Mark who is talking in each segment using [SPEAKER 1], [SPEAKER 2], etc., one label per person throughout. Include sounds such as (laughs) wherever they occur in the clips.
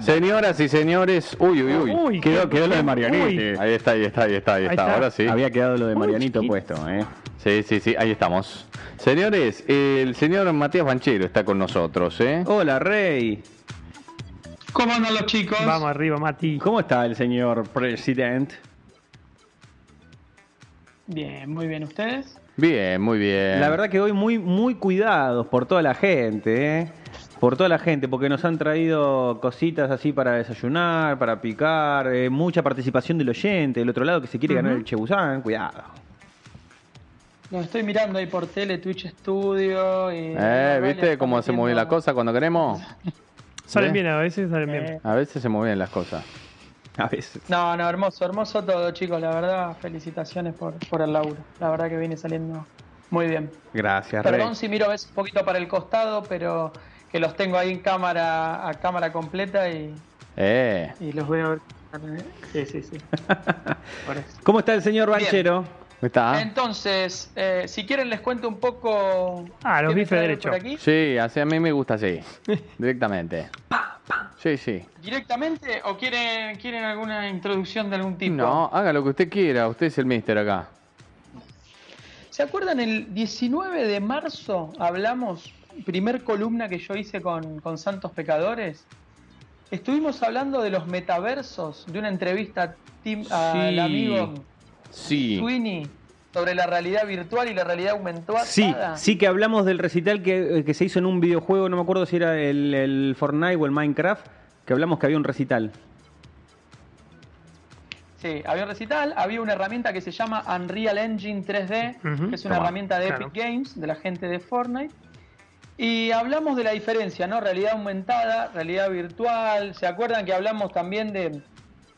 [SPEAKER 1] Señoras y señores, uy, uy, uy.
[SPEAKER 2] Uy,
[SPEAKER 1] quedó, lo de Marianito. Ahí está, ahí está, ahí está, ahí
[SPEAKER 2] Ahí
[SPEAKER 1] está.
[SPEAKER 2] está.
[SPEAKER 1] Ahora sí.
[SPEAKER 3] Había quedado lo de Marianito
[SPEAKER 2] Uy,
[SPEAKER 3] puesto, ¿eh?
[SPEAKER 1] Sí, sí, sí, ahí estamos. Señores, el señor Matías Banchero está con nosotros, ¿eh?
[SPEAKER 3] Hola, Rey.
[SPEAKER 4] ¿Cómo andan los chicos?
[SPEAKER 2] Vamos arriba, Mati.
[SPEAKER 3] ¿Cómo está el señor presidente?
[SPEAKER 4] Bien, muy bien. ¿Ustedes?
[SPEAKER 1] Bien, muy bien.
[SPEAKER 3] La verdad que hoy muy, muy cuidados por toda la gente, ¿eh? Por toda la gente, porque nos han traído cositas así para desayunar, para picar, eh, mucha participación del oyente, del otro lado que se quiere ganar el Chebusán, cuidado.
[SPEAKER 4] Los estoy mirando ahí por tele, Twitch Studio. Y
[SPEAKER 1] Eh, ¿viste cómo se
[SPEAKER 4] metiendo-
[SPEAKER 1] mueve la cosa cuando queremos? (laughs)
[SPEAKER 2] Salen
[SPEAKER 1] ¿Eh?
[SPEAKER 2] bien, a veces salen bien.
[SPEAKER 1] A veces se mueven las cosas. (laughs)
[SPEAKER 3] A veces.
[SPEAKER 4] No, no, hermoso, hermoso todo, chicos. La verdad, felicitaciones por, por el laburo. La verdad que viene saliendo muy bien.
[SPEAKER 3] Gracias, Rey.
[SPEAKER 4] Perdón si miro a veces un poquito para el costado, pero que los tengo ahí en cámara, a cámara completa y,
[SPEAKER 1] Eh.
[SPEAKER 4] y los veo. Sí, sí, sí. (laughs) Por eso.
[SPEAKER 3] ¿Cómo está el señor
[SPEAKER 4] Bien.
[SPEAKER 3] Banchero?
[SPEAKER 1] ¿Está?
[SPEAKER 4] Entonces, eh, si quieren les cuento un poco.
[SPEAKER 2] Ah, los bifes
[SPEAKER 4] trae
[SPEAKER 2] derecho.
[SPEAKER 4] por aquí.
[SPEAKER 1] Sí, así a mí me gusta así. Directamente. Sí, sí.
[SPEAKER 4] ¿Directamente o quieren, quieren alguna introducción de algún tipo?
[SPEAKER 1] No, haga lo que usted quiera. Usted es el mister acá.
[SPEAKER 4] ¿Se acuerdan el 19 de marzo hablamos, primer columna que yo hice con, con Santos Pecadores? Estuvimos hablando de los metaversos, de una entrevista a Tim- al amigo
[SPEAKER 1] Sí.
[SPEAKER 4] Sweeney sobre la realidad virtual y la realidad aumentada.
[SPEAKER 3] Sí, sí que hablamos del recital que, eh, que se hizo en un videojuego, no me acuerdo si era el, el Fortnite o el Minecraft, que hablamos que había un recital.
[SPEAKER 4] Sí, había un recital, había una herramienta que se llama Unreal Engine 3D,
[SPEAKER 2] Ujú.
[SPEAKER 4] que es una
[SPEAKER 1] Toma,
[SPEAKER 4] herramienta de
[SPEAKER 2] claro.
[SPEAKER 4] Epic Games, de la gente de Fortnite. Y hablamos de la diferencia, ¿no? Realidad aumentada, realidad virtual. ¿Se acuerdan que hablamos también de,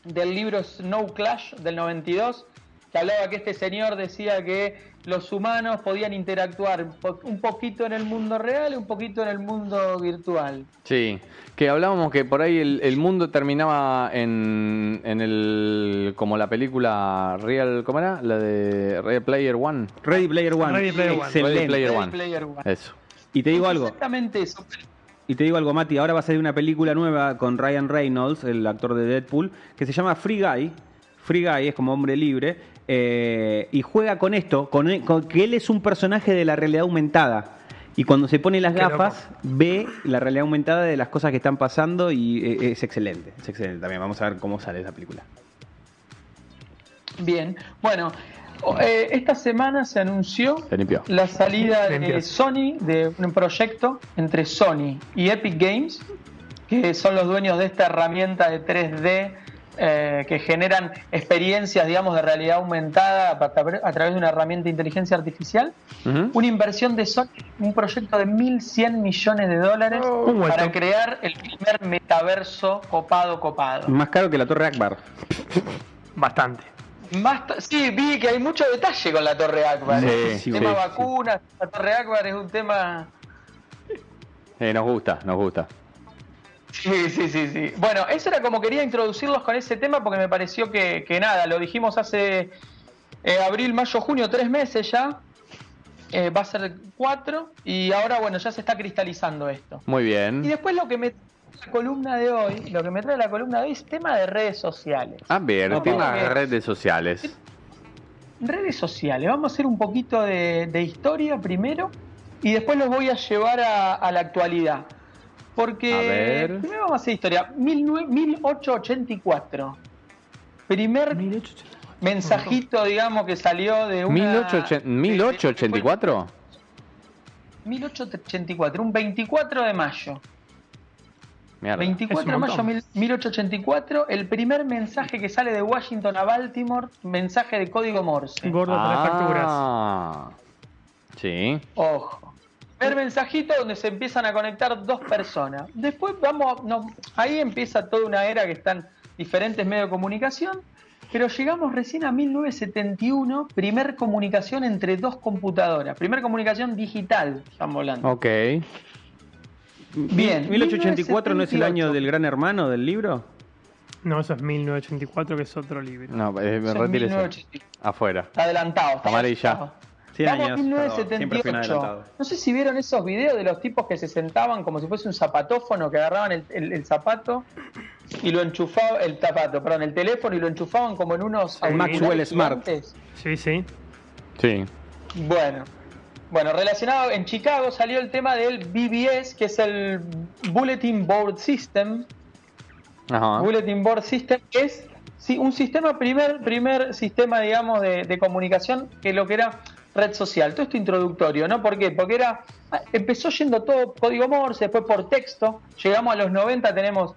[SPEAKER 4] del libro Snow Clash del 92? Que hablaba que este señor decía que los humanos podían interactuar un poquito en el mundo real y un poquito en el mundo virtual.
[SPEAKER 1] Sí, que hablábamos que por ahí el, el mundo terminaba en, en el. como la película Real. ¿Cómo era? La de Real Player One.
[SPEAKER 3] Ready Player One.
[SPEAKER 2] Ready Player One.
[SPEAKER 3] Excelente.
[SPEAKER 1] Ready Player
[SPEAKER 4] Ready
[SPEAKER 1] One.
[SPEAKER 4] Player One.
[SPEAKER 1] Eso.
[SPEAKER 3] Y te digo algo,
[SPEAKER 4] Exactamente eso.
[SPEAKER 3] y te digo algo, Mati, ahora va a salir una película nueva con Ryan Reynolds, el actor de Deadpool, que se llama Free Guy. Free Guy es como hombre libre. Eh, y juega con esto, con, e- con que él es un personaje de la realidad aumentada. Y cuando se pone las
[SPEAKER 2] Qué
[SPEAKER 3] gafas, ve la realidad aumentada de las cosas que están pasando y eh, es excelente. Es excelente también. Vamos a ver cómo sale esa película.
[SPEAKER 4] Bien, bueno, eh, esta semana se anunció
[SPEAKER 1] Se
[SPEAKER 4] la salida de. Sony de un proyecto entre Sony y Epic Games, que son los dueños de esta herramienta de 3D eh, que generan experiencias, digamos, de realidad aumentada a, tra- a través de una herramienta de inteligencia artificial. Una inversión de Sony, un proyecto de 1.100 millones de dólares
[SPEAKER 2] vuelto.
[SPEAKER 4] para crear el primer metaverso copado copado.
[SPEAKER 3] Más caro que la Torre Akbar.
[SPEAKER 2] Bastante.
[SPEAKER 4] Más sí, vi que hay mucho detalle con la Torre Akbar.
[SPEAKER 1] Sí,
[SPEAKER 4] el
[SPEAKER 1] sí,
[SPEAKER 4] tema
[SPEAKER 1] sí.
[SPEAKER 4] vacunas, la Torre Akbar es un tema.
[SPEAKER 1] Eh, nos gusta, nos gusta.
[SPEAKER 4] Sí, sí, sí, sí. Bueno, eso era como quería introducirlos con ese tema porque me pareció que, que nada, lo dijimos hace eh, abril, mayo, junio, tres meses ya. Eh, va a ser cuatro y ahora, bueno, ya se está cristalizando esto.
[SPEAKER 1] Muy
[SPEAKER 4] Y
[SPEAKER 1] bien.
[SPEAKER 4] después lo que me trae la columna de hoy, lo que me trae la columna de hoy es tema de redes sociales.
[SPEAKER 1] A ver,
[SPEAKER 4] Ok.
[SPEAKER 1] tema redes sociales.
[SPEAKER 4] Redes sociales, vamos a hacer un poquito de, de historia primero y después los voy a llevar a, a la actualidad. Porque
[SPEAKER 1] A ver.
[SPEAKER 4] primero vamos a hacer historia. 19 1884. Primer mensajito, digamos, que salió de una...
[SPEAKER 1] 1880 ¿1884?
[SPEAKER 4] 1884, un 24 de mayo.
[SPEAKER 1] Mierda.
[SPEAKER 4] 24
[SPEAKER 2] Es
[SPEAKER 4] de mayo mil- 1884, el primer mensaje que sale de Washington a Baltimore, mensaje de código Morse.
[SPEAKER 2] Gordo para las facturas.
[SPEAKER 1] Ah. Sí.
[SPEAKER 4] Ojo. Primer mensajito donde se empiezan a conectar dos personas. Después vamos, a- no, ahí empieza toda una era que están diferentes medios de comunicación, pero llegamos recién a 1971, primer comunicación entre dos computadoras, primer comunicación digital, estamos hablando.
[SPEAKER 1] Ok.
[SPEAKER 4] Bien.
[SPEAKER 3] 1884 no es el
[SPEAKER 4] 1978.
[SPEAKER 3] año del gran hermano del libro.
[SPEAKER 2] No, eso es 1984, que es otro libro.
[SPEAKER 1] No, eh,
[SPEAKER 4] es
[SPEAKER 1] retírese.
[SPEAKER 4] 1980.
[SPEAKER 1] Afuera.
[SPEAKER 4] Está adelantado. está
[SPEAKER 1] Amarilla.
[SPEAKER 4] adelantado.
[SPEAKER 3] 100
[SPEAKER 4] Vamos a
[SPEAKER 3] años. perdón, siempre fui un
[SPEAKER 4] 1978.
[SPEAKER 3] adelantado.
[SPEAKER 4] No sé si vieron esos videos de los tipos que se sentaban como si fuese un zapatófono, que agarraban el, el- el zapato y lo enchufaban, el zapato, perdón, el teléfono y lo enchufaban como en unos
[SPEAKER 3] El Maxwell
[SPEAKER 4] auriculares
[SPEAKER 3] Smart.
[SPEAKER 2] Sí, sí.
[SPEAKER 1] Sí.
[SPEAKER 4] Bueno, bueno, relacionado en Chicago salió el tema del BBS, que es el Bulletin Board System.
[SPEAKER 1] Ajá.
[SPEAKER 4] Bulletin Board System es sí, un sistema, primer, primer sistema, digamos, de, de comunicación que lo que era red social. Todo esto introductorio, ¿no? ¿Por qué? Porque era, empezó yendo todo código Morse, después por texto, llegamos a los 90, tenemos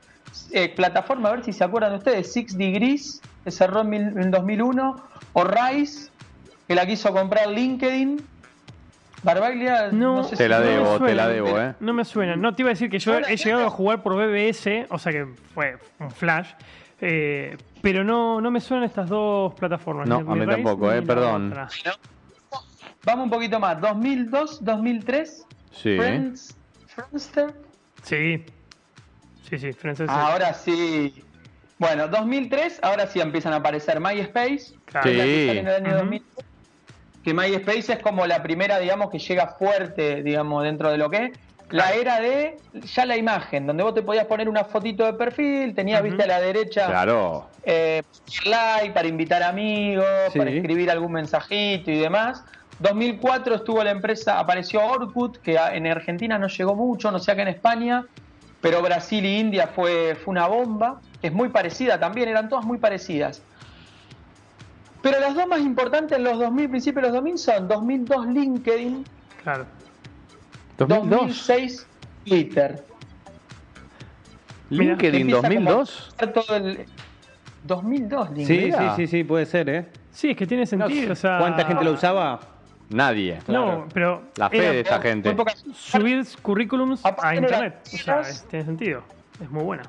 [SPEAKER 4] eh, plataforma, a ver si se acuerdan ustedes, Six Degrees, que cerró en, mil- en 2001, o Rise, que la quiso comprar LinkedIn. Barbaglia, no,
[SPEAKER 2] No,
[SPEAKER 4] sé
[SPEAKER 1] Te la
[SPEAKER 4] no me
[SPEAKER 1] debo, te
[SPEAKER 4] suena,
[SPEAKER 1] la debo, eh.
[SPEAKER 2] No me suena. No, te iba a decir que yo
[SPEAKER 4] Ahora,
[SPEAKER 2] he llegado a jugar por BBS, o sea que fue un flash. eh, pero no, no me suenan estas dos plataformas.
[SPEAKER 1] No, a mí
[SPEAKER 2] Rise
[SPEAKER 1] tampoco, eh,
[SPEAKER 2] la
[SPEAKER 1] perdón.
[SPEAKER 4] Vamos un poquito más, 2002, 2003,
[SPEAKER 1] Sí.
[SPEAKER 4] Friends, Friendster.
[SPEAKER 2] Sí. Sí, sí, francés.
[SPEAKER 4] Ahora sí. Bueno, 2003, ahora sí empiezan a aparecer MySpace.
[SPEAKER 2] Claro.
[SPEAKER 4] que que
[SPEAKER 1] Sí.
[SPEAKER 4] sale en el año. 2003. Que MySpace es como la primera, digamos, que llega fuerte, digamos, dentro de lo que es. La era de ya la imagen, donde vos te podías poner una fotito de perfil, tenías,
[SPEAKER 2] Ujú.
[SPEAKER 4] viste, a la derecha
[SPEAKER 1] Claro.
[SPEAKER 4] eh, like para invitar amigos,
[SPEAKER 3] Sí.
[SPEAKER 4] para escribir algún mensajito y demás. 2004 estuvo la empresa, apareció Orkut, que en Argentina no llegó mucho, no sé acá en España, pero Brasil y India fue, fue una bomba. Es muy parecida también, eran todas muy parecidas. Pero las dos más importantes en los 2000, principios de los 2000 son 2002 LinkedIn,
[SPEAKER 2] Claro.
[SPEAKER 1] 2002.
[SPEAKER 4] 2006 Twitter.
[SPEAKER 1] LinkedIn
[SPEAKER 4] Empieza como
[SPEAKER 1] 2002.
[SPEAKER 4] a todo el- 2002
[SPEAKER 3] Sí,
[SPEAKER 4] LinkedIn.
[SPEAKER 3] sí,
[SPEAKER 1] Mira.
[SPEAKER 3] sí, sí, puede ser, ¿eh?
[SPEAKER 2] Sí, es que tiene sentido. o sea,
[SPEAKER 3] ¿Cuánta gente lo usaba?
[SPEAKER 1] Nadie.
[SPEAKER 2] No, pero.
[SPEAKER 1] La fe
[SPEAKER 2] era
[SPEAKER 1] de esta gente.
[SPEAKER 2] Subir currículums a internet. O sea, tiene sentido. Es muy buena.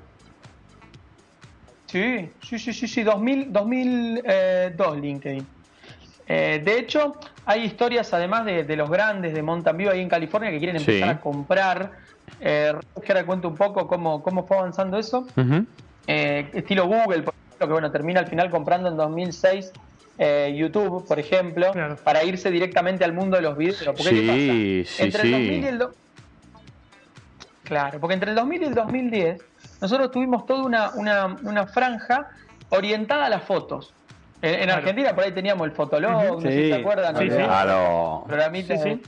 [SPEAKER 4] Sí, sí, sí, sí, sí, 2000, 2002 LinkedIn. Eh, de hecho, hay historias además de, de los grandes de Mountain View ahí en California que quieren
[SPEAKER 1] Sí.
[SPEAKER 4] empezar a comprar. Eh, que ahora cuento un poco cómo, cómo fue avanzando eso. Eh, estilo Google, por ejemplo, que bueno, termina al final comprando en 2006 eh, YouTube, por ejemplo,
[SPEAKER 2] Claro.
[SPEAKER 4] para irse directamente al mundo de los videos. Porque, ¿qué
[SPEAKER 1] Sí,
[SPEAKER 4] pasa?
[SPEAKER 1] sí,
[SPEAKER 4] entre
[SPEAKER 1] sí.
[SPEAKER 4] El 2000 y el do- Claro, porque entre el 2000 y el 2010 nosotros tuvimos toda una, una, una franja orientada a las fotos. En, en
[SPEAKER 2] Claro.
[SPEAKER 4] Argentina por ahí teníamos el Fotolog, no sé si se acuerdan.
[SPEAKER 2] Sí,
[SPEAKER 4] ¿no?
[SPEAKER 2] sí.
[SPEAKER 1] Claro.
[SPEAKER 4] Programita
[SPEAKER 2] Sí,
[SPEAKER 4] de-
[SPEAKER 2] sí.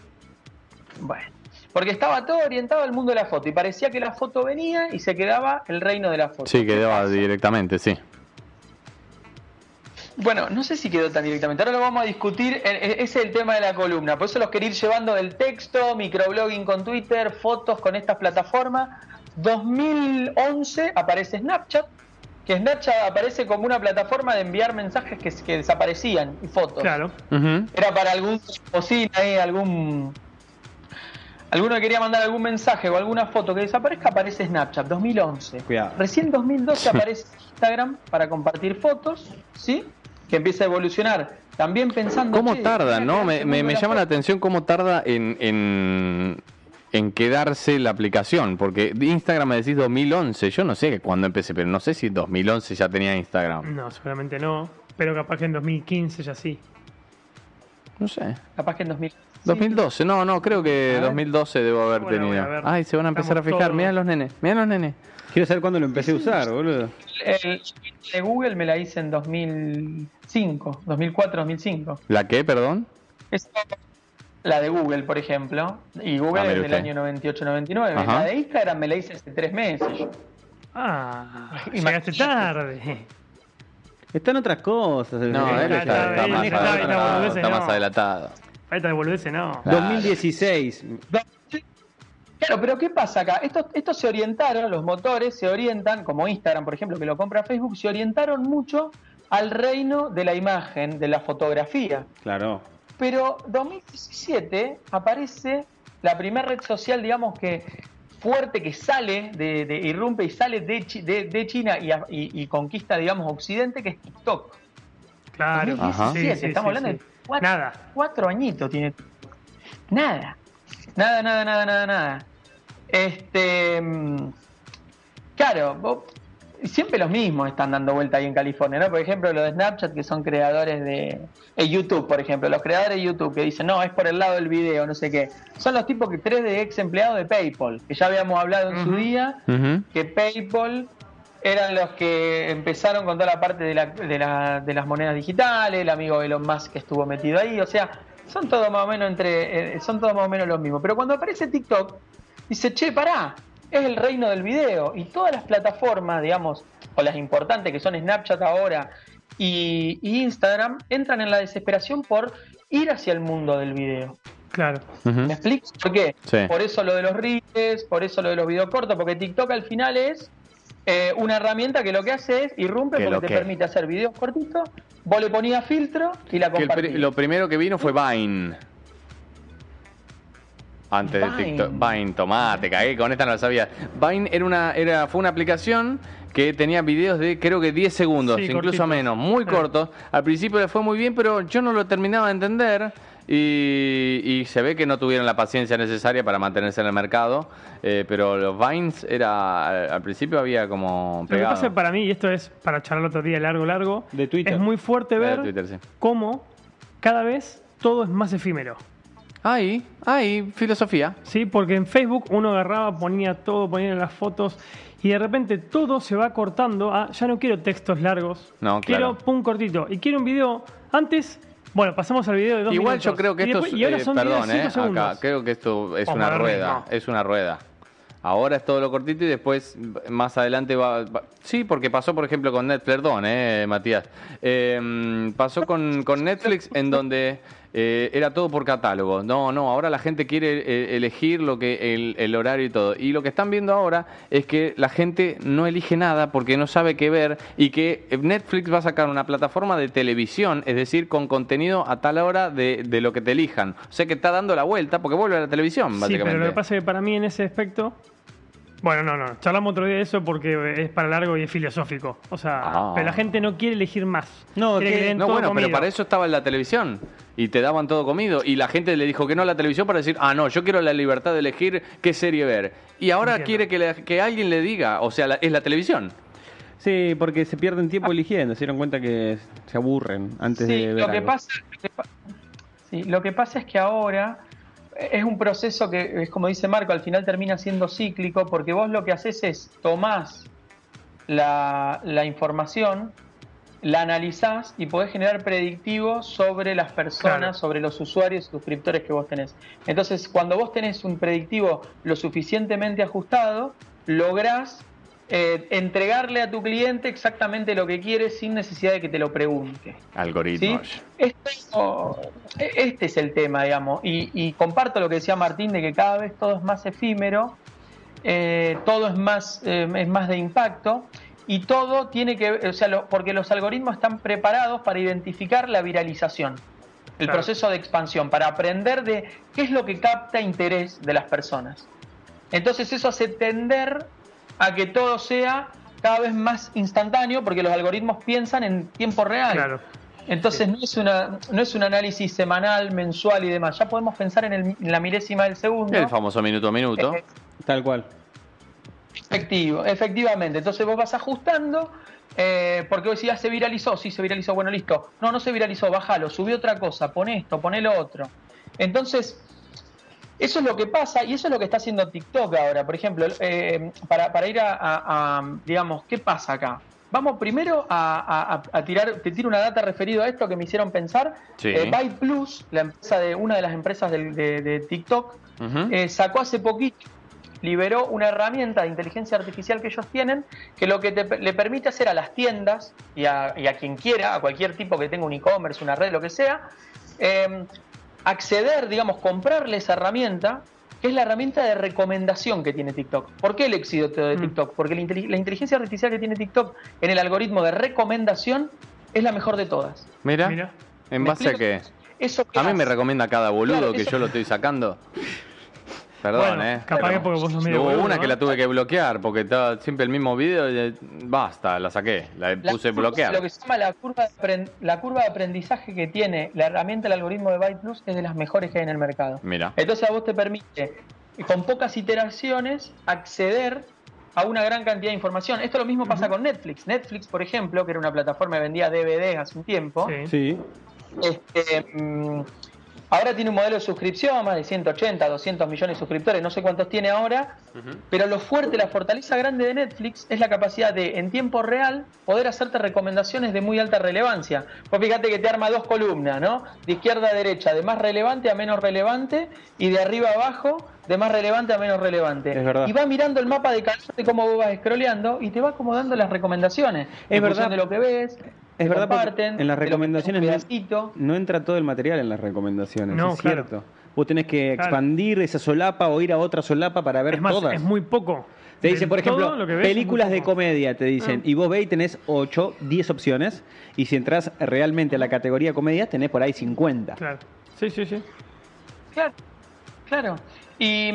[SPEAKER 4] Bueno, porque estaba todo orientado al mundo de la foto y parecía que la foto venía y se quedaba el reino de la foto.
[SPEAKER 1] Sí,
[SPEAKER 4] ¿Qué
[SPEAKER 1] quedaba directamente, sí.
[SPEAKER 4] Bueno, no sé si quedó tan directamente. Ahora lo vamos a discutir. Eh, eh, Ese es el tema de la columna. Por eso los quería ir llevando del texto, microblogging con Twitter, fotos con estas plataformas. 2011 aparece Snapchat, que Snapchat aparece como una plataforma de enviar mensajes que, que desaparecían y fotos.
[SPEAKER 2] Claro.
[SPEAKER 4] Era para algún cocina ahí, algún. Alguno que quería mandar algún mensaje o alguna foto que desaparezca, aparece Snapchat, 2011.
[SPEAKER 3] Cuidado.
[SPEAKER 4] Recién 2012 (laughs) aparece Instagram para compartir fotos, ¿sí? Que empieza a evolucionar. También pensando.
[SPEAKER 1] ¿Cómo
[SPEAKER 4] che,
[SPEAKER 1] tarda, no? Me, me- me llama la atención cómo tarda en, en, en quedarse la aplicación. Porque Instagram me decís 2011. Yo no sé cuándo empecé, pero no sé si 2011 ya tenía Instagram.
[SPEAKER 2] No, seguramente no. Pero capaz que en 2015 ya sí.
[SPEAKER 1] No sé.
[SPEAKER 4] Capaz que en 2000.
[SPEAKER 1] 2012, no, no, creo que
[SPEAKER 4] A ver.
[SPEAKER 1] 2012 debo haber
[SPEAKER 2] Bueno,
[SPEAKER 1] tenido.
[SPEAKER 2] ver.
[SPEAKER 1] Ay, se van a empezar
[SPEAKER 2] Estamos
[SPEAKER 1] a fijar.
[SPEAKER 2] todos-
[SPEAKER 1] Mirá los nenes, mirá los nenes.
[SPEAKER 3] Quiero saber cuándo lo empecé a usar, boludo.
[SPEAKER 4] El de Google me la hice en 2005, 2004, 2005.
[SPEAKER 1] ¿La qué, perdón?
[SPEAKER 4] Esa- la de Google, por ejemplo. Y Google
[SPEAKER 1] Ah,
[SPEAKER 4] es del año 98-99.
[SPEAKER 1] Ajá.
[SPEAKER 4] La de Instagram me la hice hace tres meses.
[SPEAKER 2] Ah,
[SPEAKER 4] Imagínate.
[SPEAKER 2] llegaste tarde.
[SPEAKER 3] Están otras cosas.
[SPEAKER 1] No, él
[SPEAKER 2] está-
[SPEAKER 1] está,
[SPEAKER 2] está
[SPEAKER 1] más adelantado.
[SPEAKER 2] Está
[SPEAKER 1] más
[SPEAKER 2] no.
[SPEAKER 1] adelantado.
[SPEAKER 2] Ahí te devolverse, no.
[SPEAKER 1] Claro.
[SPEAKER 3] 2016.
[SPEAKER 4] Claro, pero ¿qué pasa acá? Estos, estos se orientaron, los motores se orientan, como Instagram, por ejemplo, que lo compra Facebook, se orientaron mucho al reino de la imagen, de la fotografía.
[SPEAKER 3] Claro.
[SPEAKER 4] Pero 2017 aparece la primera red social, digamos que fuerte que sale, de, de- irrumpe y sale de, Chi- de, de China y, a- y- y conquista, digamos, Occidente, que es TikTok.
[SPEAKER 2] Claro.
[SPEAKER 4] 2017,
[SPEAKER 2] Sí, sí,
[SPEAKER 4] estamos
[SPEAKER 2] sí,
[SPEAKER 4] hablando
[SPEAKER 2] sí.
[SPEAKER 4] de cuatro,
[SPEAKER 2] Nada.
[SPEAKER 4] cuatro añitos tiene. Nada. Nada, nada, nada, nada, nada. Este. mm, Claro, vos- siempre los mismos están dando vuelta ahí en California, ¿no? Por ejemplo, los de Snapchat, que son creadores de. eh, YouTube, por ejemplo, los creadores de YouTube que dicen, no, es por el lado del video, no sé qué. Son los tipos que tres de ex empleados de PayPal, que ya habíamos hablado en su día, que PayPal eran los que empezaron con toda la parte de, la- de la- de las monedas digitales, el amigo Elon Musk que estuvo metido ahí, o sea, son todos más o menos entre, eh, son todos más o menos los mismos. Pero cuando aparece TikTok, dice, che, pará, es el reino del video. Y todas las plataformas, digamos, o las importantes que son Snapchat ahora y, y Instagram, entran en la desesperación por ir hacia el mundo del video.
[SPEAKER 2] Claro.
[SPEAKER 1] Ujú.
[SPEAKER 4] ¿Me explico? ¿Por qué?
[SPEAKER 1] Sí.
[SPEAKER 4] Por eso lo de los reels, por eso lo de los videos cortos, porque TikTok al final es eh, una herramienta que lo que hace es irrumpe
[SPEAKER 1] Que
[SPEAKER 4] porque
[SPEAKER 1] lo
[SPEAKER 4] te
[SPEAKER 1] que-
[SPEAKER 4] permite hacer videos cortitos, vos le ponías filtro y la
[SPEAKER 1] Que pri-
[SPEAKER 4] compartías.
[SPEAKER 1] lo primero que vino fue Vine. Antes de
[SPEAKER 4] Vine.
[SPEAKER 1] TikTok. Vine, tomá, te cagué, con esta no la sabía. Vine era una, era, fue una aplicación que tenía videos de creo que 10 segundos,
[SPEAKER 2] Sí,
[SPEAKER 1] incluso
[SPEAKER 2] cortitos.
[SPEAKER 1] menos, muy
[SPEAKER 2] Sí.
[SPEAKER 1] cortos. Al principio le fue muy bien, pero yo no lo terminaba de entender. Y, y se ve que no tuvieron la paciencia necesaria para mantenerse en el mercado. eh, pero los Vines era. Al, al principio había como
[SPEAKER 2] Lo que
[SPEAKER 1] pegado.
[SPEAKER 2] pasa para mí, y esto es para charlar otro día largo, largo,
[SPEAKER 3] De Twitter.
[SPEAKER 2] es muy fuerte
[SPEAKER 1] Eh,
[SPEAKER 2] ver
[SPEAKER 1] Twitter, sí.
[SPEAKER 2] cómo cada vez todo es más efímero.
[SPEAKER 1] Ahí, ahí, filosofía.
[SPEAKER 2] ¿sí? Porque en Facebook uno agarraba, ponía todo, ponía las fotos y de repente todo se va cortando a ya no quiero textos largos,
[SPEAKER 1] No,
[SPEAKER 2] quiero
[SPEAKER 1] claro.
[SPEAKER 2] pum cortito y quiero un video antes, bueno, pasamos al video de dos
[SPEAKER 1] Igual
[SPEAKER 2] minutos.
[SPEAKER 1] yo creo que
[SPEAKER 2] y
[SPEAKER 1] esto
[SPEAKER 2] después-
[SPEAKER 1] es,
[SPEAKER 2] y ahora
[SPEAKER 1] eh,
[SPEAKER 2] son videos
[SPEAKER 1] perdón, eh,
[SPEAKER 2] segundos.
[SPEAKER 1] acá, creo que esto es
[SPEAKER 2] O
[SPEAKER 1] una rueda, es una rueda. Ahora es todo lo cortito y después más adelante va, va- sí, porque pasó por ejemplo con Netflix, perdón, eh, Matías, Eh, pasó con, con Netflix en donde eh, era todo por catálogo. No, no, ahora la gente quiere eh, elegir lo que el, el horario y todo. Y lo que están viendo ahora es que la gente no elige nada porque no sabe qué ver y que Netflix va a sacar una plataforma de televisión, es decir, con contenido a tal hora de, de lo que te elijan. O sea que está dando la vuelta porque vuelve a la televisión,
[SPEAKER 2] Sí,
[SPEAKER 1] básicamente.
[SPEAKER 2] pero lo que pasa es que para mí en ese aspecto. Bueno, no, no. Charlamos otro día de eso porque es para largo y es filosófico. O sea,
[SPEAKER 1] Ah.
[SPEAKER 2] pero la gente no quiere elegir más.
[SPEAKER 3] No,
[SPEAKER 2] Quiere
[SPEAKER 3] que-
[SPEAKER 2] le den
[SPEAKER 1] No,
[SPEAKER 2] todo
[SPEAKER 1] bueno, pero para eso estaba en la televisión. Y te daban todo comido. Y la gente le dijo que no a la televisión para decir, ah, no, yo quiero la libertad de elegir qué serie ver. Y ahora
[SPEAKER 2] Entiendo.
[SPEAKER 1] quiere que, le- que alguien le diga, o sea, la- es la televisión.
[SPEAKER 3] Sí, porque se pierden tiempo eligiendo, se dieron cuenta que se aburren antes
[SPEAKER 4] Sí,
[SPEAKER 3] de ver
[SPEAKER 4] lo que,
[SPEAKER 3] algo.
[SPEAKER 4] pasa, lo, que pa- sí, lo que pasa es que ahora es un proceso que, es como dice Marco, al final termina siendo cíclico, porque vos lo que haces es tomás la, la información, la analizás y podés generar predictivos sobre las personas,
[SPEAKER 2] Claro.
[SPEAKER 4] sobre los usuarios y suscriptores que vos tenés. Entonces, cuando vos tenés un predictivo lo suficientemente ajustado, lográs eh, entregarle a tu cliente exactamente lo que quiere sin necesidad de que te lo pregunte. ¿sí?
[SPEAKER 1] Algoritmos.
[SPEAKER 4] Esto- este es el tema, digamos, y, y comparto lo que decía Martín de que cada vez todo es más efímero, eh, todo es más, eh, es más de impacto y todo tiene que, o sea, lo- porque los algoritmos están preparados para identificar la viralización, el
[SPEAKER 2] Claro.
[SPEAKER 4] proceso de expansión, para aprender de qué es lo que capta interés de las personas. Entonces eso hace tender a que todo sea cada vez más instantáneo porque los algoritmos piensan en tiempo real.
[SPEAKER 2] Claro.
[SPEAKER 4] Entonces no, es una, no es un análisis semanal, mensual y demás. Ya podemos pensar en, el- en la milésima del segundo.
[SPEAKER 1] El famoso minuto a minuto.
[SPEAKER 4] Eh,
[SPEAKER 3] Tal cual.
[SPEAKER 4] Efectivo, efectivamente. Entonces vos vas ajustando, eh, porque vos decís, ah, se viralizó, sí, se viralizó, bueno, listo. No, no se viralizó, bájalo, subí otra cosa, pon esto, pon lo otro. Entonces, eso es lo que pasa y eso es lo que está haciendo TikTok ahora. Por ejemplo, eh, para, para ir a, a- a, digamos, ¿qué pasa acá? Vamos primero a, tirar, te tiro una data referido a esto que me hicieron pensar.
[SPEAKER 1] Sí.
[SPEAKER 4] Eh, Byte Plus, la empresa de una de las empresas de, de TikTok, eh, sacó hace poquito, liberó una herramienta de inteligencia artificial que ellos tienen, que lo que te- le permite hacer a las tiendas y a, y a quien quiera, a cualquier tipo que tenga un e-commerce, una red, lo que sea, eh, acceder, digamos, comprarle esa herramienta, que es la herramienta de recomendación que tiene TikTok. ¿Por qué el éxito de
[SPEAKER 2] Mm.
[SPEAKER 4] TikTok? Porque la, inteli- la inteligencia artificial que tiene TikTok en el algoritmo de recomendación es la mejor de todas.
[SPEAKER 1] Mira,
[SPEAKER 2] Mira.
[SPEAKER 1] ¿en
[SPEAKER 4] ¿Me
[SPEAKER 1] base a qué?
[SPEAKER 4] eso
[SPEAKER 1] A mí me recomienda cada boludo
[SPEAKER 4] Claro,
[SPEAKER 1] que
[SPEAKER 4] eso-
[SPEAKER 1] yo lo estoy sacando. Perdón,
[SPEAKER 2] Bueno,
[SPEAKER 1] eh.
[SPEAKER 2] capaz
[SPEAKER 1] Pero
[SPEAKER 2] que porque vos sos medio
[SPEAKER 1] Hubo
[SPEAKER 2] boludo,
[SPEAKER 1] una
[SPEAKER 2] ¿no?
[SPEAKER 1] que la tuve que bloquear porque estaba siempre el mismo video y eh, basta, la saqué, la
[SPEAKER 4] La
[SPEAKER 1] puse
[SPEAKER 4] curva-
[SPEAKER 1] bloquear.
[SPEAKER 4] Lo que se llama la curva, de la curva de aprendizaje que tiene la herramienta del algoritmo de Byte Plus es de las mejores que hay en el mercado.
[SPEAKER 1] Mira.
[SPEAKER 4] Entonces a vos te permite, con pocas iteraciones, acceder a una gran cantidad de información. Esto lo mismo pasa con Netflix. Netflix, por ejemplo, que era una plataforma que vendía DVDs hace un tiempo,
[SPEAKER 2] Sí.
[SPEAKER 3] Sí.
[SPEAKER 4] este, mm, ahora tiene un modelo de suscripción, más de 180, 200 millones de suscriptores, no sé cuántos tiene ahora, pero lo fuerte, la fortaleza grande de Netflix es la capacidad de, en tiempo real, poder hacerte recomendaciones de muy alta relevancia. Pues fíjate que te arma dos columnas, ¿no? De izquierda a derecha, de más relevante a menos relevante, y de arriba a abajo, de más relevante a menos relevante.
[SPEAKER 3] Es verdad.
[SPEAKER 4] Y va mirando el mapa de calor de cómo vos vas scrolleando y te va acomodando las recomendaciones.
[SPEAKER 3] Es
[SPEAKER 4] en
[SPEAKER 3] verdad.
[SPEAKER 4] de lo que ves.
[SPEAKER 3] Es verdad, porque
[SPEAKER 4] comparten,
[SPEAKER 3] en las recomendaciones
[SPEAKER 4] un
[SPEAKER 3] no, entra todo el material en las recomendaciones,
[SPEAKER 2] No,
[SPEAKER 3] es
[SPEAKER 2] claro.
[SPEAKER 3] cierto. Vos tenés que
[SPEAKER 2] Claro.
[SPEAKER 3] expandir esa solapa o ir a otra solapa para ver
[SPEAKER 2] Es más,
[SPEAKER 3] todas.
[SPEAKER 2] es muy poco.
[SPEAKER 3] Te dicen, por ejemplo,
[SPEAKER 2] lo que ves es
[SPEAKER 3] películas de comedia, te dicen,
[SPEAKER 2] Ah.
[SPEAKER 3] y vos veis tenés 8, 10 opciones, y si entras realmente a la categoría comedia, tenés por ahí 50.
[SPEAKER 2] Claro. Sí, sí, sí.
[SPEAKER 4] Claro, claro. Y,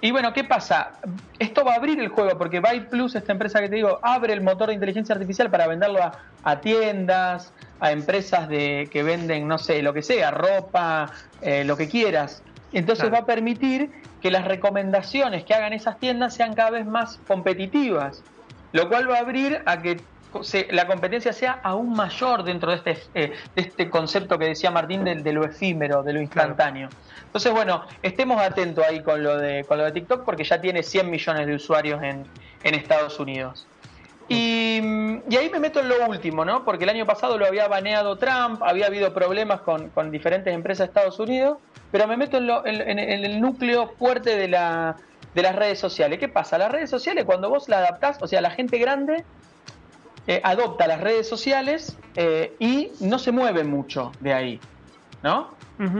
[SPEAKER 4] y bueno, ¿qué pasa? Esto va a abrir el juego porque Byte Plus, esta empresa que te digo, abre el motor de inteligencia artificial para venderlo a, a tiendas, a empresas de que venden, no sé, lo que sea, ropa, eh, lo que quieras. Entonces
[SPEAKER 2] Claro.
[SPEAKER 4] va a permitir que las recomendaciones que hagan esas tiendas sean cada vez más competitivas, lo cual va a abrir a que se- la competencia sea aún mayor dentro de este, eh, de este concepto que decía Martín de, de lo efímero, de lo instantáneo. Entonces, bueno, estemos atentos ahí con lo de, con lo de TikTok porque ya tiene 100 millones de usuarios en, en Estados Unidos. Y, y ahí me meto en lo último, ¿no? Porque el año pasado lo había baneado Trump, había habido problemas con, con diferentes empresas de Estados Unidos, pero me meto en, lo- en- en- en el núcleo fuerte de, la, de las redes sociales. ¿Qué pasa? Las redes sociales, cuando vos la adaptás, o sea, la gente grande eh, adopta las redes sociales eh, y no se mueve mucho de ahí, ¿no?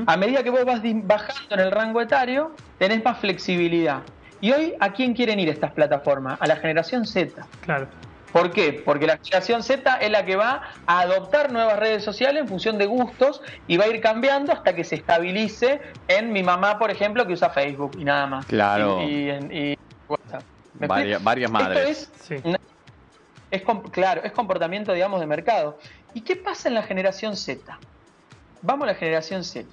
[SPEAKER 4] A medida que vos vas bajando en el rango etario, tenés más flexibilidad. Y hoy, ¿a quién quieren ir estas plataformas? A la generación Z.
[SPEAKER 2] Claro.
[SPEAKER 4] ¿Por qué? Porque la generación Z es la que va a adoptar nuevas redes sociales en función de gustos y va a ir cambiando hasta que se estabilice en mi mamá, por ejemplo, que usa Facebook y nada más.
[SPEAKER 1] Claro.
[SPEAKER 4] Y, y en- y WhatsApp. ¿Me
[SPEAKER 1] Varias- madres.
[SPEAKER 4] Esto es
[SPEAKER 2] Sí.
[SPEAKER 4] Es claro, es comportamiento, digamos, de mercado. ¿Y qué pasa en la generación Z? Vamos a la generación Z.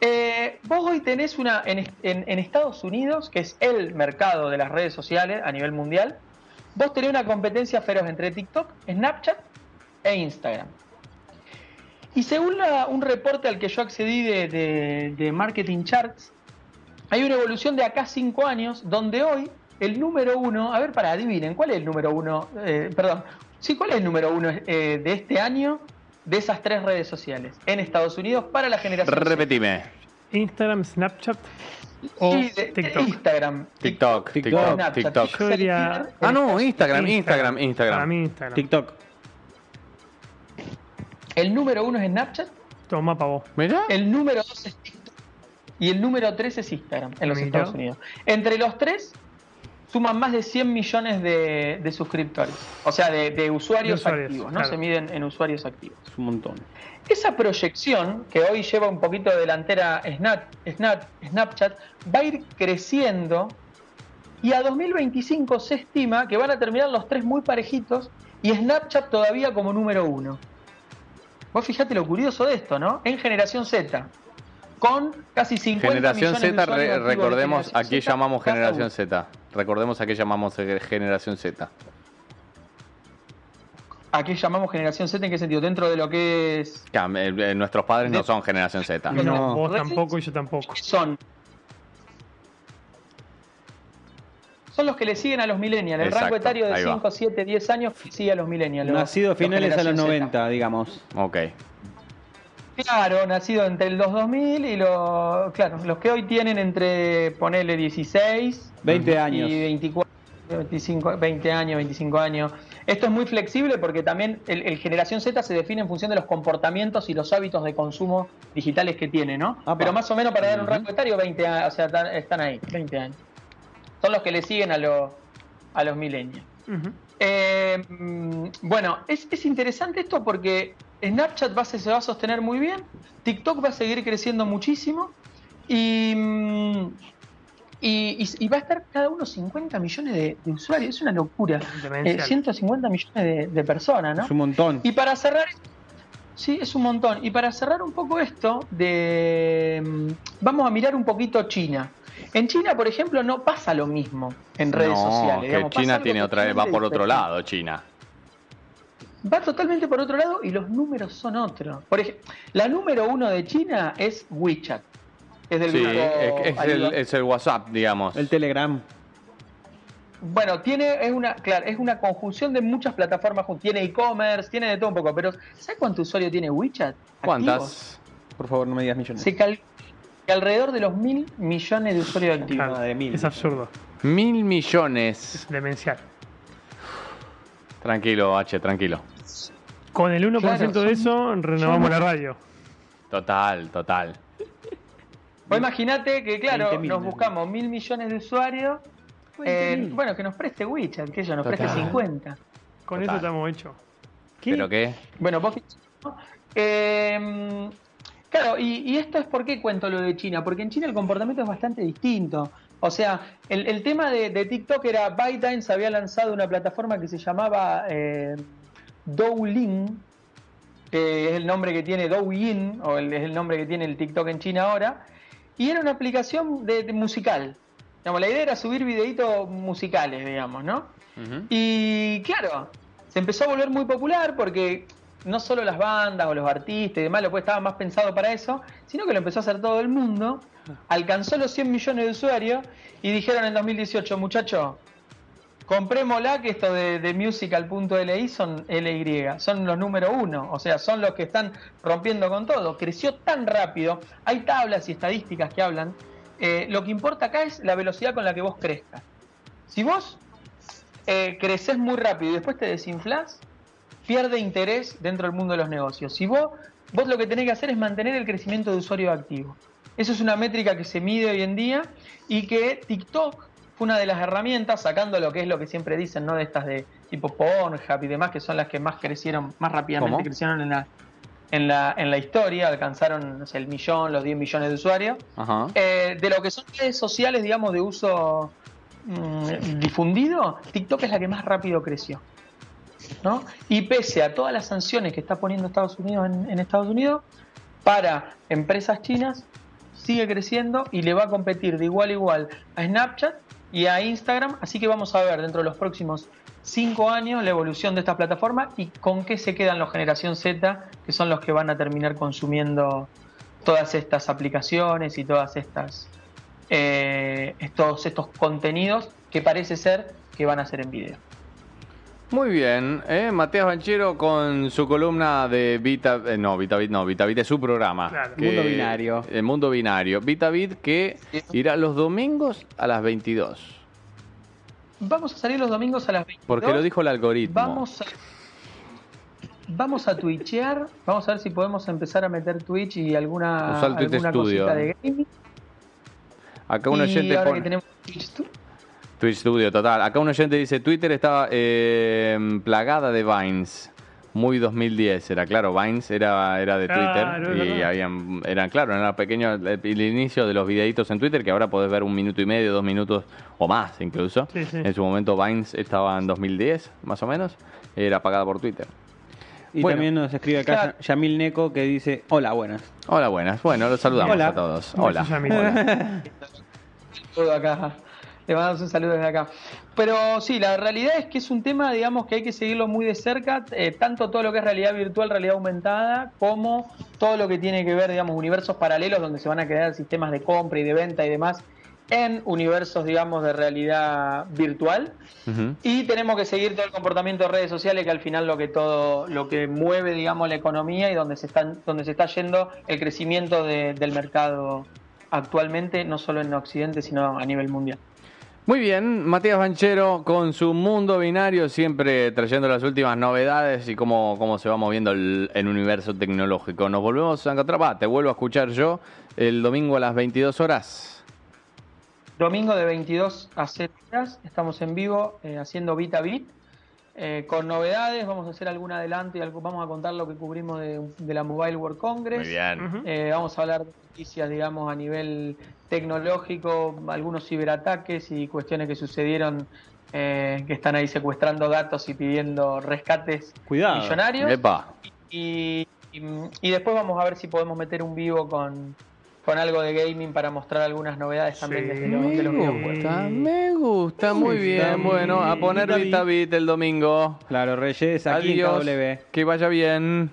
[SPEAKER 4] Eh, vos hoy tenés una en, en- en Estados Unidos, que es el mercado de las redes sociales a nivel mundial, vos tenés una competencia feroz entre TikTok, Snapchat e Instagram. Y según la- un reporte al que yo accedí de, de- de Marketing Charts, hay una evolución de acá cinco años, donde hoy el número uno, a ver, para adivinen, ¿cuál es el número uno? Eh, perdón, sí, ¿cuál es el número uno eh, de este año de esas tres redes sociales en Estados Unidos para la generación?
[SPEAKER 1] Repetime.
[SPEAKER 2] Instagram, Snapchat o
[SPEAKER 4] Sí, de-
[SPEAKER 2] TikTok.
[SPEAKER 4] Instagram.
[SPEAKER 1] TikTok,
[SPEAKER 3] TikTok,
[SPEAKER 1] TikTok. TikTok.
[SPEAKER 2] Diría-
[SPEAKER 1] Ah, no, Instagram, Instagram, Instagram.
[SPEAKER 2] Para mí Instagram.
[SPEAKER 3] TikTok.
[SPEAKER 4] El número uno es Snapchat,
[SPEAKER 2] Toma pa' vos.
[SPEAKER 1] Mirá.
[SPEAKER 4] el número dos es TikTok y el número tres es Instagram en los
[SPEAKER 2] Mira.
[SPEAKER 4] Estados Unidos. Entre los tres suman más de 100 millones de, de suscriptores, o sea, de, de usuarios,
[SPEAKER 2] De usuarios,
[SPEAKER 4] activos, ¿no?
[SPEAKER 2] claro.
[SPEAKER 4] Se miden en usuarios activos.
[SPEAKER 3] Es un montón.
[SPEAKER 4] Esa proyección, que hoy lleva un poquito delantera Snap, Snap, Snapchat, va a ir creciendo y a 2025 se estima que van a terminar los tres muy parejitos y Snapchat todavía como número uno. Vos fijate lo curioso de esto, ¿no? En generación Z, con casi 50
[SPEAKER 1] Generación
[SPEAKER 4] millones de
[SPEAKER 1] Z,
[SPEAKER 4] usuarios
[SPEAKER 1] re-
[SPEAKER 4] de
[SPEAKER 1] recordemos,
[SPEAKER 4] generación
[SPEAKER 1] aquí
[SPEAKER 4] Z,
[SPEAKER 1] llamamos Generación. Z. Recordemos a qué llamamos eh, Generación Z.
[SPEAKER 4] ¿A qué llamamos generación Z? ¿En qué sentido? Dentro de lo que es...
[SPEAKER 1] Ya, eh, nuestros padres no
[SPEAKER 4] De-
[SPEAKER 1] son Generación Z.
[SPEAKER 4] No.
[SPEAKER 2] No, vos tampoco y yo tampoco.
[SPEAKER 4] son son los que le siguen a los millennials. El
[SPEAKER 1] Exacto,
[SPEAKER 4] rango etario de
[SPEAKER 1] ahí va.
[SPEAKER 4] 5, 7, 10 años sigue a los millennials. los-
[SPEAKER 3] Nacido
[SPEAKER 4] los
[SPEAKER 3] finales a los
[SPEAKER 4] generación
[SPEAKER 3] 90, digamos.
[SPEAKER 1] Ok.
[SPEAKER 4] Claro, nacido entre los 2000 y los. Claro, los que hoy tienen entre, ponerle 16
[SPEAKER 3] 20 años.
[SPEAKER 4] y 24, 25, 20 años, 25 años. Esto es muy flexible porque también el, el generación Z se define en función de los comportamientos y los hábitos de consumo digitales que tiene, ¿no? Pero más o menos para dar un rango etario, 20 años, o sea, están, están ahí, 20 años. Son los que le siguen a, los a los millennials.
[SPEAKER 2] Ujú.
[SPEAKER 4] Eh, mm, bueno, es, es interesante esto porque Snapchat va a, se va a sostener muy bien, TikTok va a seguir creciendo muchísimo y, mm, y, va a estar cada uno 50 millones de, de usuarios. Es una locura. Eh, 150 millones de, de personas, ¿no?
[SPEAKER 3] Es un montón.
[SPEAKER 4] Y para cerrar, sí, es un montón. Y para cerrar un poco esto, de mm, vamos a mirar un poquito China. En China, por ejemplo, no pasa lo mismo en redes
[SPEAKER 1] no,
[SPEAKER 4] sociales. digamos,
[SPEAKER 1] China tiene otra, va por otro lado, China.
[SPEAKER 4] Va totalmente por otro lado y los números son otros. Por ejemplo, la número uno de China es WeChat. Es del
[SPEAKER 1] Sí,
[SPEAKER 4] grupo
[SPEAKER 1] es, es el,
[SPEAKER 4] Alibaba.
[SPEAKER 1] es el WhatsApp, digamos.
[SPEAKER 3] El Telegram.
[SPEAKER 4] Bueno, tiene, es una, claro, es una conjunción de muchas plataformas. juntas. Tiene e-commerce, tiene de todo un poco. Pero, ¿sabes cuánto usuario tiene WeChat? activos?
[SPEAKER 1] ¿Cuántas?
[SPEAKER 3] Por favor, no me digas millones.
[SPEAKER 4] Se calcula que alrededor de los mil millones de usuarios activos.
[SPEAKER 2] Claro,
[SPEAKER 3] de mil.
[SPEAKER 2] Es absurdo.
[SPEAKER 1] Mil millones.
[SPEAKER 2] Es demencial.
[SPEAKER 1] Tranquilo, H, tranquilo.
[SPEAKER 2] Con el 1%
[SPEAKER 4] Claro,
[SPEAKER 2] de eso, renovamos la radio.
[SPEAKER 1] Total, total.
[SPEAKER 4] Vos imaginate que, claro,
[SPEAKER 3] 20.000,
[SPEAKER 4] nos
[SPEAKER 3] ¿no?
[SPEAKER 4] buscamos mil millones de usuarios. eh, bueno, que nos preste WeChat, que ellos nos
[SPEAKER 1] Total.
[SPEAKER 4] preste 50.
[SPEAKER 2] Con
[SPEAKER 1] Total.
[SPEAKER 2] eso estamos hechos.
[SPEAKER 1] ¿Pero qué?
[SPEAKER 4] Bueno, vos. Eh, claro, y, y esto es por qué cuento lo de China, porque en China el comportamiento es bastante distinto. O sea, el, el tema de, de TikTok era ByteDance había lanzado una plataforma que se llamaba eh, Douyin, que es el nombre que tiene Douyin, o el- es el nombre que tiene el TikTok en China ahora, y era una aplicación de, de musical. Digamos, la idea era subir videitos musicales, digamos, ¿no? Y claro, se empezó a volver muy popular porque no solo las bandas o los artistas y demás, lo que estaba más pensado para eso, sino que lo empezó a hacer todo el mundo, alcanzó los 100 millones de usuarios y dijeron en 2018, muchachos, comprémosla que esto de, de musical.li son LY, son los número uno, o sea, son los que están rompiendo con todo. Creció tan rápido, hay tablas y estadísticas que hablan, eh, lo que importa acá es la velocidad con la que vos crezcas. Si vos eh, creces muy rápido y después te desinflás, pierde interés dentro del mundo de los negocios. Si vos, vos lo que tenés que hacer es mantener el crecimiento de usuario activo. Eso es una métrica que se mide hoy en día y que TikTok fue una de las herramientas, sacando lo que es lo que siempre dicen, ¿no? De estas de tipo Pornhub y demás, que son las que más crecieron, más rápidamente
[SPEAKER 1] ¿Cómo?
[SPEAKER 4] crecieron en la, en la, en la historia, alcanzaron no sé, el millón, los 10 millones de usuarios. Eh, de lo que son redes sociales, digamos, de uso mm, difundido, TikTok es la que más rápido creció. Y pese a todas las sanciones que está poniendo Estados Unidos en, en Estados Unidos, para empresas chinas sigue creciendo y le va a competir de igual a igual a Snapchat y a Instagram. Así que vamos a ver dentro de los próximos cinco años la evolución de esta plataforma y con qué se quedan los generación Z, que son los que van a terminar consumiendo todas estas aplicaciones y todas estas eh, estos estos contenidos que parece ser que van a ser en video.
[SPEAKER 1] Muy bien, ¿eh? Matías Banchero con su columna de Vita, eh, no, VitaVit no, VitaVit es su programa.
[SPEAKER 2] Claro.
[SPEAKER 3] Mundo Binario.
[SPEAKER 1] El Mundo Binario. VitaVit que irá los domingos a las 22.
[SPEAKER 4] Vamos a salir los domingos a las 22.
[SPEAKER 1] Porque lo dijo el algoritmo.
[SPEAKER 4] Vamos a, vamos a twitchear. Vamos a ver si podemos empezar a meter Twitch y alguna,
[SPEAKER 1] Usar el Twitch
[SPEAKER 4] alguna
[SPEAKER 1] Studio.
[SPEAKER 4] cosita de gaming.
[SPEAKER 1] Acá un
[SPEAKER 4] y
[SPEAKER 1] oyente
[SPEAKER 4] ahora
[SPEAKER 1] pone...
[SPEAKER 4] que tenemos Twitch
[SPEAKER 1] Twitch Studio, total. Acá un oyente dice, Twitter estaba eh, plagada de Vines. Muy 2010 era, claro, Vines era, era de
[SPEAKER 2] Claro,
[SPEAKER 1] Twitter
[SPEAKER 2] es
[SPEAKER 1] y habían, eran, claro, era pequeño el, el inicio de los videitos en Twitter que ahora podés ver un minuto y medio, dos minutos o más incluso.
[SPEAKER 2] Sí, sí.
[SPEAKER 1] En su momento Vines estaba en 2010, más o menos, era pagada por Twitter.
[SPEAKER 3] Y
[SPEAKER 1] Bueno.
[SPEAKER 3] también nos escribe acá
[SPEAKER 4] Claro.
[SPEAKER 3] Yamil Neko que dice, hola, buenas.
[SPEAKER 1] Hola, buenas. Bueno, los saludamos
[SPEAKER 3] Hola.
[SPEAKER 1] a todos. Hola.
[SPEAKER 2] Yamil.
[SPEAKER 1] Hola.
[SPEAKER 4] todo acá. Le mandamos un saludo desde acá. Pero sí, la realidad es que es un tema, digamos, que hay que seguirlo muy de cerca, eh, tanto todo lo que es realidad virtual, realidad aumentada, como todo lo que tiene que ver, digamos, universos paralelos donde se van a crear sistemas de compra y de venta y demás en universos, digamos, de realidad virtual. Y tenemos que seguir todo el comportamiento de redes sociales, que al final lo que todo, lo que mueve, digamos, la economía y donde se están, donde se está yendo el crecimiento de- del mercado actualmente, no solo en Occidente, sino a nivel mundial.
[SPEAKER 1] Muy bien, Matías Banchero con su mundo binario, siempre trayendo las últimas novedades y cómo, cómo se va moviendo el, universo tecnológico. Nos volvemos a encontrar, va, te vuelvo a escuchar yo el domingo a las 22 horas.
[SPEAKER 4] Domingo de 22 a 0 horas, estamos en vivo eh, haciendo Vita Beat. Eh, con novedades, vamos a hacer algún adelanto y algo, vamos a contar lo que cubrimos de, de la Mobile World Congress.
[SPEAKER 1] Muy bien.
[SPEAKER 4] Eh, vamos a hablar de noticias, digamos, a nivel tecnológico, algunos ciberataques y cuestiones que sucedieron eh, que están ahí secuestrando datos y pidiendo rescates
[SPEAKER 3] Cuidado.
[SPEAKER 4] millonarios.
[SPEAKER 1] Epa.
[SPEAKER 4] Y, y, y después vamos a ver si podemos meter un vivo con, con algo de gaming para mostrar algunas novedades también
[SPEAKER 2] Sí.
[SPEAKER 4] desde los, de los
[SPEAKER 1] gusta, me gusta, muy bien. Bueno, a poner. Vita Bit el domingo.
[SPEAKER 3] Claro, Reyes, aquí
[SPEAKER 1] Adiós.
[SPEAKER 3] en KW.
[SPEAKER 1] Que vaya bien.